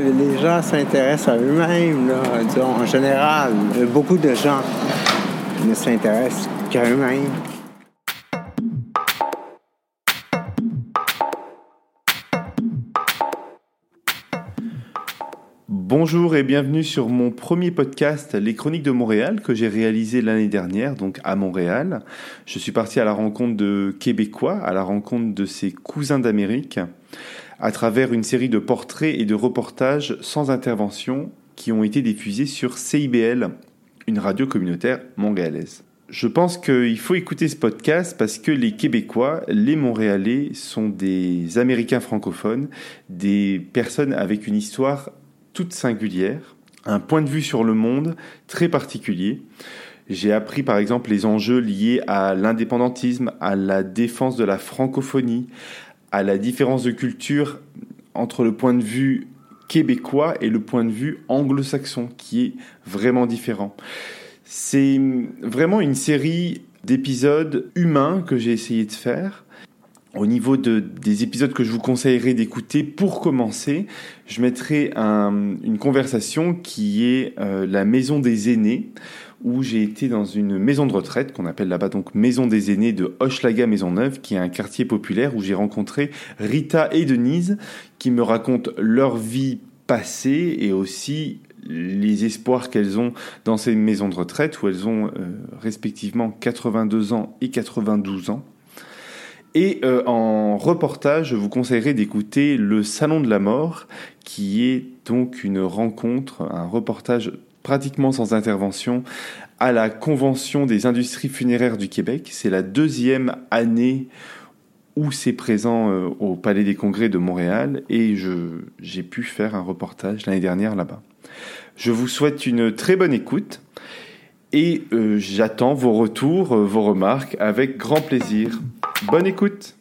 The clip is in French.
Les gens s'intéressent à eux-mêmes, en général. Beaucoup de gens ne s'intéressent qu'à eux-mêmes. Bonjour et bienvenue sur mon premier podcast Les Chroniques de Montréal que j'ai réalisé l'année dernière, donc à Montréal. Je suis parti à la rencontre de Québécois, à la rencontre de ses cousins d'Amérique, à travers une série de portraits et de reportages sans intervention qui ont été diffusés sur CIBL, une radio communautaire montréalaise. Je pense qu'il faut écouter ce podcast parce que les Québécois, les Montréalais sont des Américains francophones, des personnes avec une histoire toute singulière, un point de vue sur le monde très particulier. J'ai appris par exemple les enjeux liés à l'indépendantisme, à la défense de la francophonie, à la différence de culture entre le point de vue québécois et le point de vue anglo-saxon, qui est vraiment différent. C'est vraiment une série d'épisodes humains que j'ai essayé de faire au niveau de, des épisodes que je vous conseillerais d'écouter, pour commencer, je mettrai une conversation qui est euh, la maison des aînés, où j'ai été dans une maison de retraite qu'on appelle là-bas donc Maison des aînés de Hochelaga Maisonneuve, qui est un quartier populaire où j'ai rencontré Rita et Denise, qui me racontent leur vie passée et aussi les espoirs qu'elles ont dans ces maisons de retraite où elles ont euh, respectivement 82 ans et 92 ans. Et euh, en reportage, je vous conseillerais d'écouter Le Salon de la Mort, qui est donc une rencontre, un reportage pratiquement sans intervention à la Convention des industries funéraires du Québec. C'est la deuxième année où c'est présent euh, au Palais des Congrès de Montréal et j'ai pu faire un reportage l'année dernière là-bas. Je vous souhaite une très bonne écoute et euh, j'attends vos retours, vos remarques avec grand plaisir. Bonne écoute